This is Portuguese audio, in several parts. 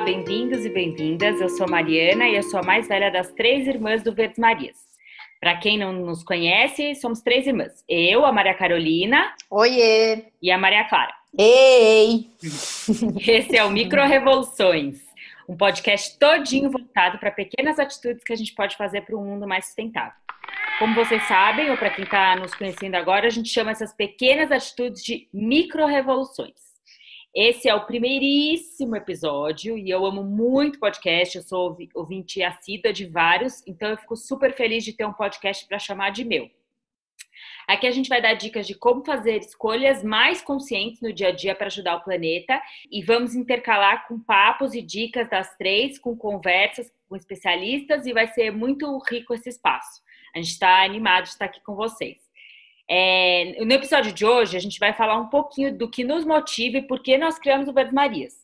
Olá, bem-vindos e bem-vindas. Eu sou Mariana e eu sou a mais velha das três irmãs do Verdes Marias. Para quem não nos conhece, somos três irmãs. Eu, a Maria Carolina. Oiê! E a Maria Clara. Ei! Esse é o Micro Revoluções, um podcast todinho voltado para pequenas atitudes que a gente pode fazer para um mundo mais sustentável. Como vocês sabem, ou para quem está nos conhecendo agora, a gente chama essas pequenas atitudes de micro-revoluções. Esse é o primeiríssimo episódio e eu amo muito podcast. Eu sou ouvinte assídua de vários, então eu fico super feliz de ter um podcast para chamar de meu. Aqui a gente vai dar dicas de como fazer escolhas mais conscientes no dia a dia para ajudar o planeta e vamos intercalar com papos e dicas das três, com conversas com especialistas e vai ser muito rico esse espaço. A gente está animado de estar aqui com vocês. É, no episódio de hoje, a gente vai falar um pouquinho do que nos motiva e por que nós criamos o Verdes Marias.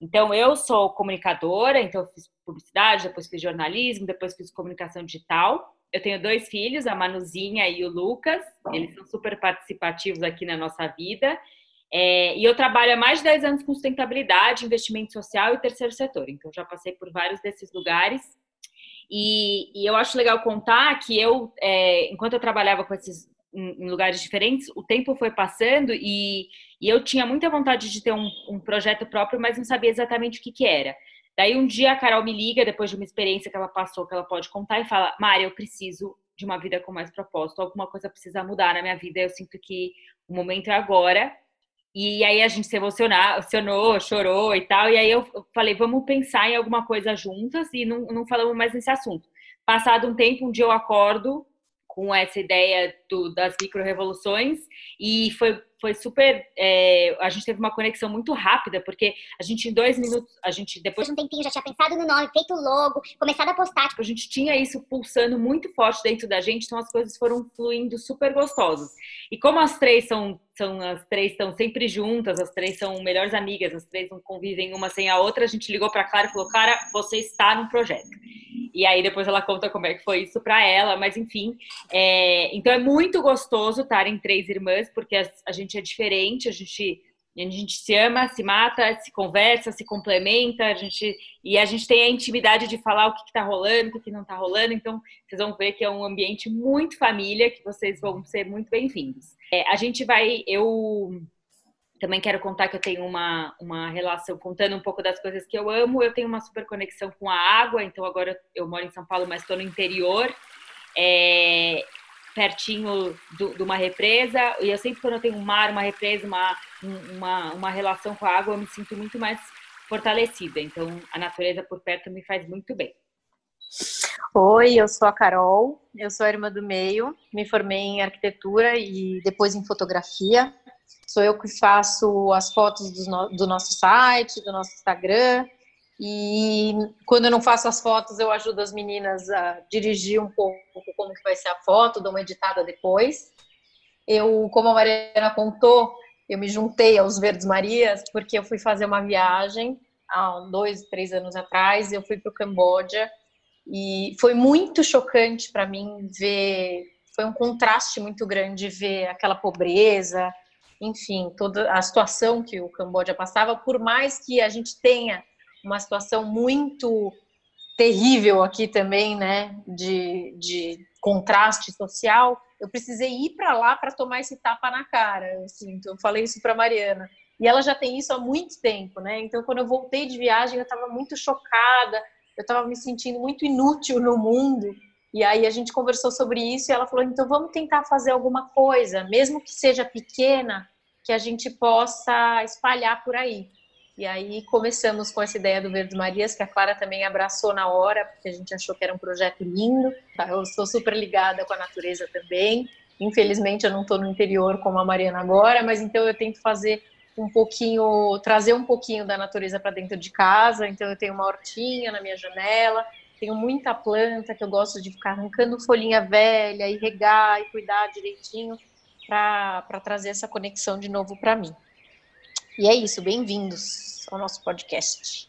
Então, eu sou comunicadora, então fiz publicidade, depois fiz jornalismo, depois fiz comunicação digital. Eu tenho dois filhos, a Manuzinha e o Lucas. Eles são super participativos aqui na nossa vida. É, e eu trabalho há mais de 10 anos com sustentabilidade, investimento social e terceiro setor. Então, já passei por vários desses lugares. E, e eu acho legal contar que eu, é, enquanto eu trabalhava com esses em, lugares diferentes, o tempo foi passando e, e eu tinha muita vontade de ter um, um, projeto próprio, mas não sabia exatamente o que, que era. Daí um dia a Carol me liga, depois de uma experiência que ela passou, que ela pode contar, e fala: Mária, eu preciso de uma vida com mais propósito, alguma coisa precisa mudar na minha vida, eu sinto que o momento é agora. E aí a gente se emocionou, chorou e tal. E aí eu falei, vamos pensar em alguma coisa juntas e não, não falamos mais nesse assunto. Passado um tempo, um dia eu acordo com essa ideia do, das micro-revoluções e foi, foi super. É, a gente teve uma conexão muito rápida, porque a gente, em dois minutos, a gente depois de um tempinho já tinha pensado no nome, feito o logo, começado a postar. Tipo, a gente tinha isso pulsando muito forte dentro da gente, então as coisas foram fluindo super gostosas. E como as três são, são as três estão sempre juntas, as três são melhores amigas, as três não convivem uma sem a outra, a gente ligou para Clara e falou: Cara, você está num projeto. E aí depois ela conta como é que foi isso para ela, mas enfim. É, então é muito gostoso estar em três irmãs, porque a, a, gente é diferente, a gente, a gente se ama, se mata, se conversa, se complementa, a gente, e a gente tem a intimidade de falar o que está rolando, o que, que não está rolando. Então vocês vão ver que é um ambiente muito família, que vocês vão ser muito bem-vindos. É, a gente vai, eu também quero contar que eu tenho uma, uma relação, contando um pouco das coisas que eu amo, eu tenho uma super conexão com a água, então agora eu moro em São Paulo, mas estou no interior, é, pertinho de uma represa, e eu sempre quando eu tenho um mar, uma represa, uma, uma, uma relação com a água, eu me sinto muito mais fortalecida, então a natureza por perto me faz muito bem. Oi, eu sou a Carol, eu sou a irmã do meio, me formei em arquitetura e depois em fotografia, Sou eu que faço as fotos do, no, do nosso site, do nosso Instagram. E quando eu não faço as fotos, eu ajudo as meninas a dirigir um pouco como que vai ser a foto, dou uma editada depois. Eu, como a Mariana contou, eu me juntei aos Verdes Marias porque eu fui fazer uma viagem há dois, três anos atrás. Eu fui para o Camboja e foi muito chocante para mim ver. Foi um contraste muito grande ver aquela pobreza, enfim, toda a situação que o Camboja passava, por mais que a gente tenha uma situação muito terrível aqui também, né, de, de contraste social, eu precisei ir para lá para tomar esse tapa na cara, eu. Eu falei isso para Mariana. E ela já tem isso há muito tempo, né? Então, quando eu voltei de viagem, eu estava muito chocada, eu estava me sentindo muito inútil no mundo. E aí a gente conversou sobre isso e ela falou: então vamos tentar fazer alguma coisa, mesmo que seja pequena, que a gente possa espalhar por aí. E aí começamos com essa ideia do Verdes Marias, que a Clara também abraçou na hora, porque a gente achou que era um projeto lindo. Tá? Eu sou super ligada com a natureza também. Infelizmente eu não estou no interior como a Mariana agora, mas então eu tento fazer um pouquinho, trazer um pouquinho da natureza para dentro de casa. Então eu tenho uma hortinha na minha janela, tenho muita planta que eu gosto de ficar arrancando folhinha velha e regar e cuidar direitinho para trazer essa conexão de novo para mim. E é isso, bem-vindos ao nosso podcast.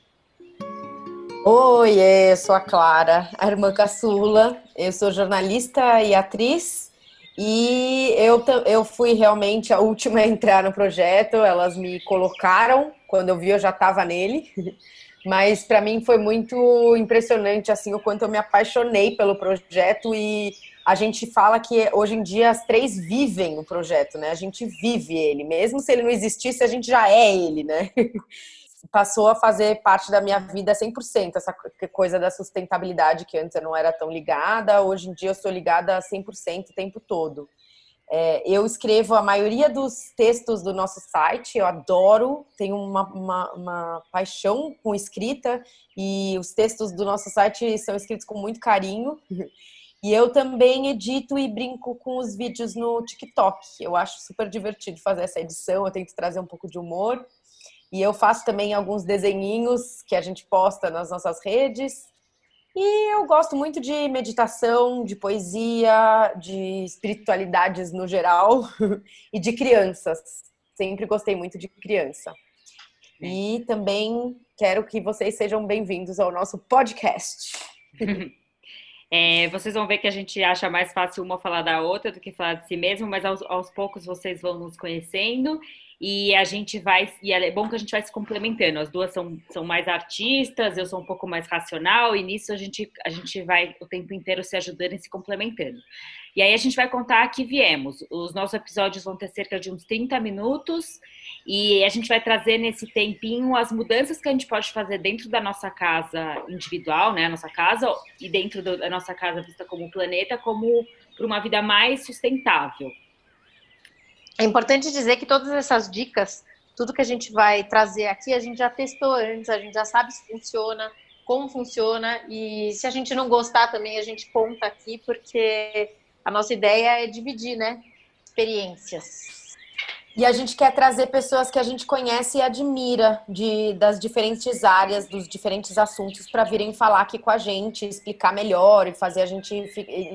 Oi, eu sou a Clara, a irmã caçula. Eu sou jornalista e atriz. E eu, eu fui realmente a última a entrar no projeto. Elas me colocaram. Quando eu vi, eu já estava nele. Mas para mim foi muito impressionante assim o quanto eu me apaixonei pelo projeto e a gente fala que hoje em dia as três vivem o projeto, né? A gente vive ele, mesmo se ele não existisse, a gente já é ele, né? Passou a fazer parte da minha vida 100%, essa coisa da sustentabilidade que antes eu não era tão ligada, hoje em dia eu sou ligada 100% o tempo todo. É, eu escrevo a maioria dos textos do nosso site, eu adoro, tenho uma, uma, uma, paixão com escrita e os textos do nosso site são escritos com muito carinho. E eu também edito e brinco com os vídeos no TikTok. Eu acho super divertido fazer essa edição, eu tento trazer um pouco de humor. E eu faço também alguns desenhinhos que a gente posta nas nossas redes. E eu gosto muito de meditação, de poesia, de espiritualidades no geral e de crianças. Sempre gostei muito de criança. E também quero que vocês sejam bem-vindos ao nosso podcast. É, vocês vão ver que a gente acha mais fácil uma falar da outra do que falar de si mesmo, mas aos, aos poucos vocês vão nos conhecendo e a gente vai. E é bom que a gente vai se complementando. As duas são, são mais artistas, eu sou um pouco mais racional, e nisso a gente, a gente vai o tempo inteiro se ajudando e se complementando. E aí a gente vai contar que viemos. Os nossos episódios vão ter cerca de uns 30 minutos. E a gente vai trazer nesse tempinho as mudanças que a gente pode fazer dentro da nossa casa individual, né? A nossa casa, e dentro da nossa casa vista como planeta, como para uma vida mais sustentável. É importante dizer que todas essas dicas, tudo que a gente vai trazer aqui, a gente já testou antes, a gente já sabe se funciona, como funciona, e se a gente não gostar também, a gente conta aqui, porque a nossa ideia é dividir, né? Experiências. E a gente quer trazer pessoas que a gente conhece e admira de, das diferentes áreas, dos diferentes assuntos, para virem falar aqui com a gente, explicar melhor e fazer a gente,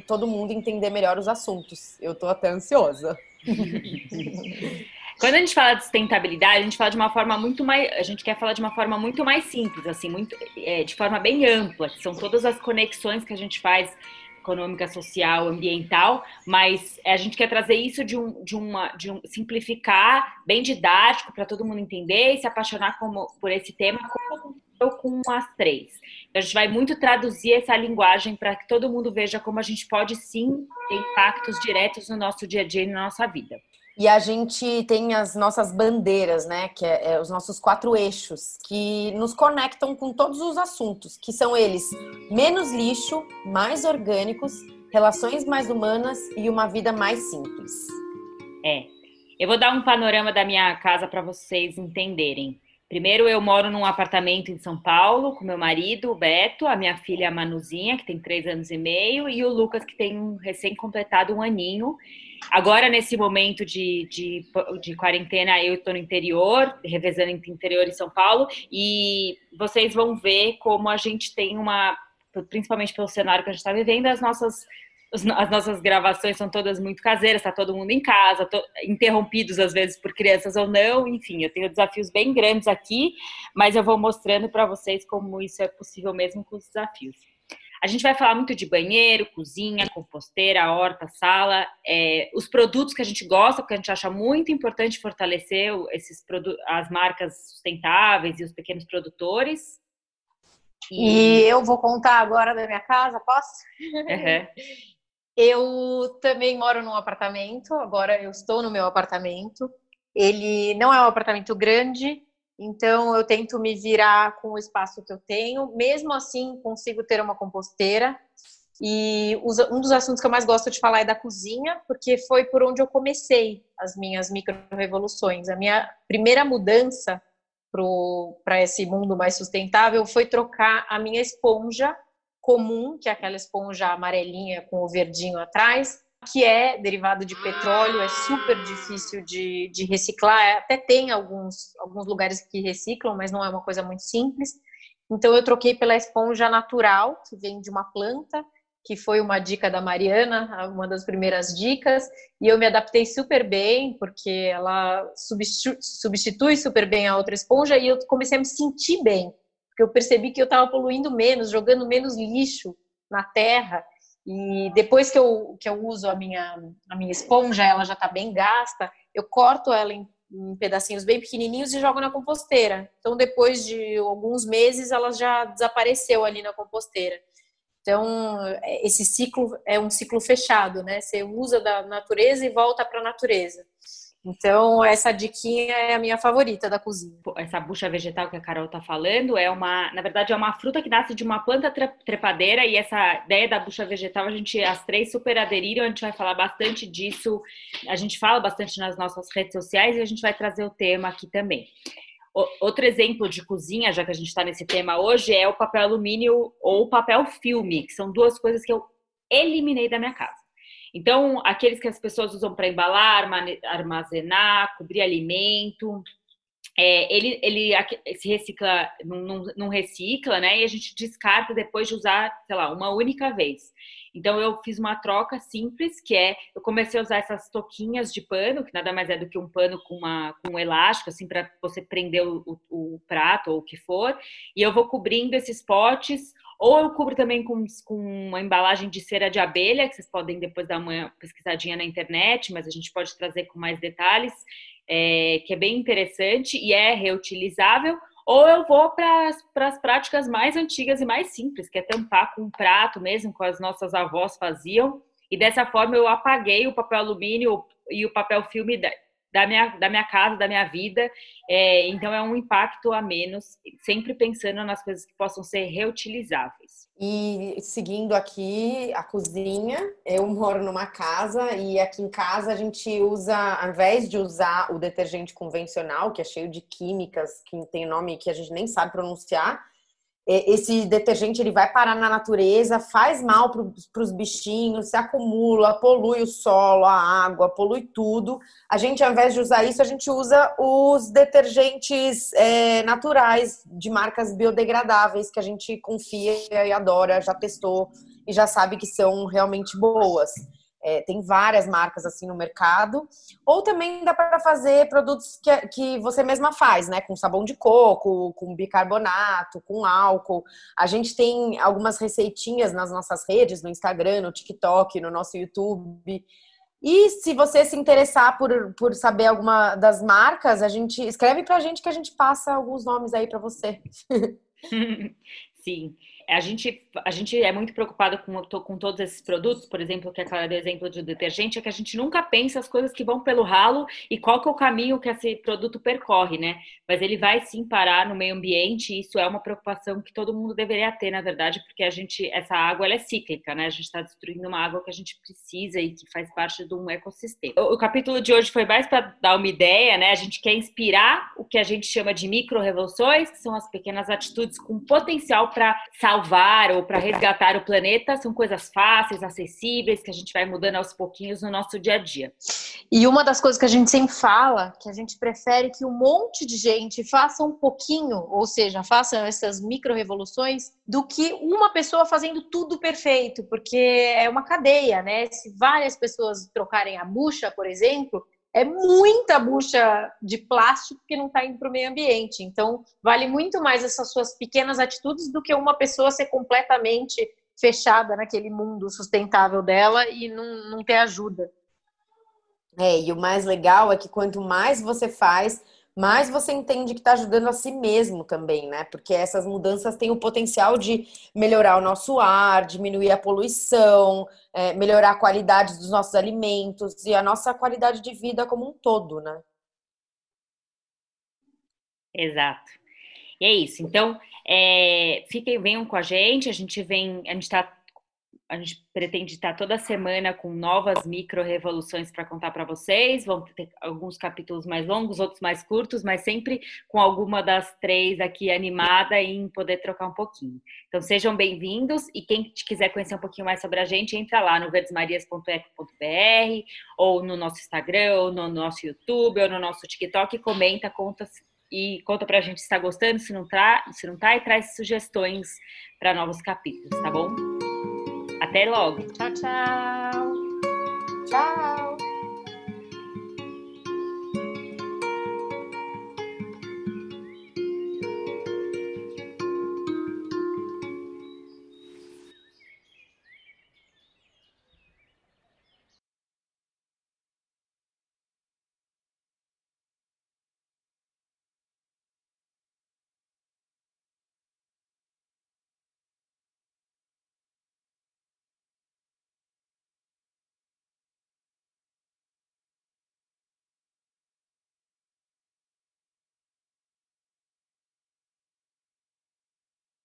todo mundo entender melhor os assuntos. Eu tô até ansiosa. Quando a gente fala de sustentabilidade, a gente fala de uma forma muito mais. A gente quer falar de uma forma muito mais simples, assim, muito, é, de forma bem ampla, que são todas as conexões que a gente faz econômica, social, ambiental, mas a gente quer trazer isso de um, de uma, de um simplificar, bem didático para todo mundo entender e se apaixonar como, por esse tema como eu com as três. Então, a gente vai muito traduzir essa linguagem para que todo mundo veja como a gente pode sim ter impactos diretos no nosso dia a dia e na nossa vida. E a gente tem as nossas bandeiras, né? Que é, é, os nossos quatro eixos, que nos conectam com todos os assuntos, que são eles: menos lixo, mais orgânicos, relações mais humanas e uma vida mais simples. É. Eu vou dar um panorama da minha casa para vocês entenderem. Primeiro, eu moro num apartamento em São Paulo com meu marido, o Beto, a minha filha Manuzinha, que tem três anos e meio, e o Lucas, que tem recém-completado um aninho. Agora, nesse momento de, de, de quarentena, eu estou no interior, revezando entre interior e São Paulo, e vocês vão ver como a gente tem uma, principalmente pelo cenário que a gente está vivendo, as nossas as nossas gravações são todas muito caseiras, está todo mundo em casa, interrompidos às vezes por crianças ou não, enfim, eu tenho desafios bem grandes aqui, mas eu vou mostrando para vocês como isso é possível mesmo com os desafios. A gente vai falar muito de banheiro, cozinha, composteira, horta, sala, é, os produtos que a gente gosta, porque a gente acha muito importante fortalecer esses as marcas sustentáveis e os pequenos produtores. E, e eu vou contar agora da minha casa, posso? Uhum. Eu também moro num apartamento, agora eu estou no meu apartamento. Ele não é um apartamento grande, então eu tento me virar com o espaço que eu tenho. Mesmo assim, consigo ter uma composteira. E um dos assuntos que eu mais gosto de falar é da cozinha, porque foi por onde eu comecei as minhas micro-revoluções. A minha primeira mudança para esse mundo mais sustentável foi trocar a minha esponja comum, que é aquela esponja amarelinha com o verdinho atrás, que é derivado de petróleo, é super difícil de, de reciclar. Até tem alguns, alguns lugares que reciclam, mas não é uma coisa muito simples. Então eu troquei pela esponja natural, que vem de uma planta, que foi uma dica da Mariana, uma das primeiras dicas, e eu me adaptei super bem, porque ela substitui, substitui super bem a outra esponja, e eu comecei a me sentir bem, porque eu percebi que eu estava poluindo menos, jogando menos lixo na terra, e depois que eu, que eu uso a minha, a minha esponja, ela já está bem gasta, eu corto ela em, em pedacinhos bem pequenininhos e jogo na composteira. Então, depois de alguns meses, ela já desapareceu ali na composteira. Então, esse ciclo é um ciclo fechado, né? Você usa da natureza e volta para a natureza. Então, essa diquinha é a minha favorita da cozinha. Essa bucha vegetal que a Carol tá falando é uma, na verdade, é uma fruta que nasce de uma planta trepadeira e essa ideia da bucha vegetal, a gente, as três super aderiram, a gente vai falar bastante disso, a gente fala bastante nas nossas redes sociais e a gente vai trazer o tema aqui também. Outro exemplo de cozinha, já que a gente está nesse tema hoje, é o papel alumínio ou o papel filme, que são duas coisas que eu eliminei da minha casa. Então, aqueles que as pessoas usam para embalar, armazenar, cobrir alimento, é, ele, ele se recicla, não, não, recicla, né? E a gente descarta depois de usar, sei lá, uma única vez. Então eu fiz uma troca simples, que é eu comecei a usar essas toquinhas de pano, que nada mais é do que um pano com, uma, com um elástico, assim, para você prender o, o, o, prato ou o que for, e eu vou cobrindo esses potes ou eu cubro também com, com uma embalagem de cera de abelha, que vocês podem depois dar uma pesquisadinha na internet, mas a gente pode trazer com mais detalhes, é, que é bem interessante e é reutilizável. Ou eu vou para as práticas mais antigas e mais simples, que é tampar com um prato mesmo, como as nossas avós faziam. E dessa forma eu apaguei o papel alumínio e o papel filme da minha, da minha casa, da minha vida. É, então, é um impacto a menos, sempre pensando nas coisas que possam ser reutilizáveis. E seguindo aqui a cozinha, eu moro numa casa e aqui em casa a gente usa, ao invés de usar o detergente convencional, que é cheio de químicas, que tem nome que a gente nem sabe pronunciar, esse detergente ele vai parar na natureza, faz mal para os bichinhos, se acumula, polui o solo, a água, polui tudo. A gente, ao invés de usar isso, a gente usa os detergentes é, naturais de marcas biodegradáveis que a gente confia e adora, já testou e já sabe que são realmente boas. É, tem várias marcas assim no mercado. Ou também dá para fazer produtos que, que você mesma faz, né? Com sabão de coco, com bicarbonato, com álcool. A gente tem algumas receitinhas nas nossas redes, no Instagram, no TikTok, no nosso YouTube. E se você se interessar por, por saber alguma das marcas, a gente escreve para a gente que a gente passa alguns nomes aí para você. Sim a gente, a gente é muito preocupado com, com todos esses produtos, por exemplo, que é aquela exemplo de detergente, é que a gente nunca pensa as coisas que vão pelo ralo e qual que é o caminho que esse produto percorre, né? Mas ele vai sim parar no meio ambiente e isso é uma preocupação que todo mundo deveria ter, na verdade, porque a gente, essa água, ela é cíclica, né? A gente está destruindo uma água que a gente precisa e que faz parte de um ecossistema. O, o capítulo de hoje foi mais para dar uma ideia, né? A gente quer inspirar o que a gente chama de micro-revoluções, que são as pequenas atitudes com potencial para salvar salvar ou para resgatar o planeta são coisas fáceis, acessíveis, que a gente vai mudando aos pouquinhos no nosso dia a dia. E uma das coisas que a gente sempre fala, que a gente prefere que um monte de gente faça um pouquinho, ou seja, faça essas micro-revoluções, do que uma pessoa fazendo tudo perfeito, porque é uma cadeia, né? Se várias pessoas trocarem a bucha, por exemplo, é muita bucha de plástico que não está indo para o meio ambiente. Então, vale muito mais essas suas pequenas atitudes do que uma pessoa ser completamente fechada naquele mundo sustentável dela e não, não ter ajuda. É, e o mais legal é que quanto mais você faz, mais você entende que está ajudando a si mesmo também, né? Porque essas mudanças têm o potencial de melhorar o nosso ar, diminuir a poluição, é, melhorar a qualidade dos nossos alimentos e a nossa qualidade de vida como um todo, né? Exato. E é isso. Então, é, fiquem, venham com a gente. A gente vem, a gente está a gente pretende estar toda semana com novas micro-revoluções para contar para vocês. Vão ter alguns capítulos mais longos, outros mais curtos, mas sempre com alguma das três aqui animada em poder trocar um pouquinho. Então sejam bem-vindos e quem quiser conhecer um pouquinho mais sobre a gente, entra lá no verdesmarias.eco.br ou no nosso Instagram, ou no nosso YouTube, ou no nosso TikTok, comenta, conta e conta pra gente se está gostando, se não tá, se não tá e traz sugestões para novos capítulos, tá bom? Até logo. Tchau, tchau. Tchau.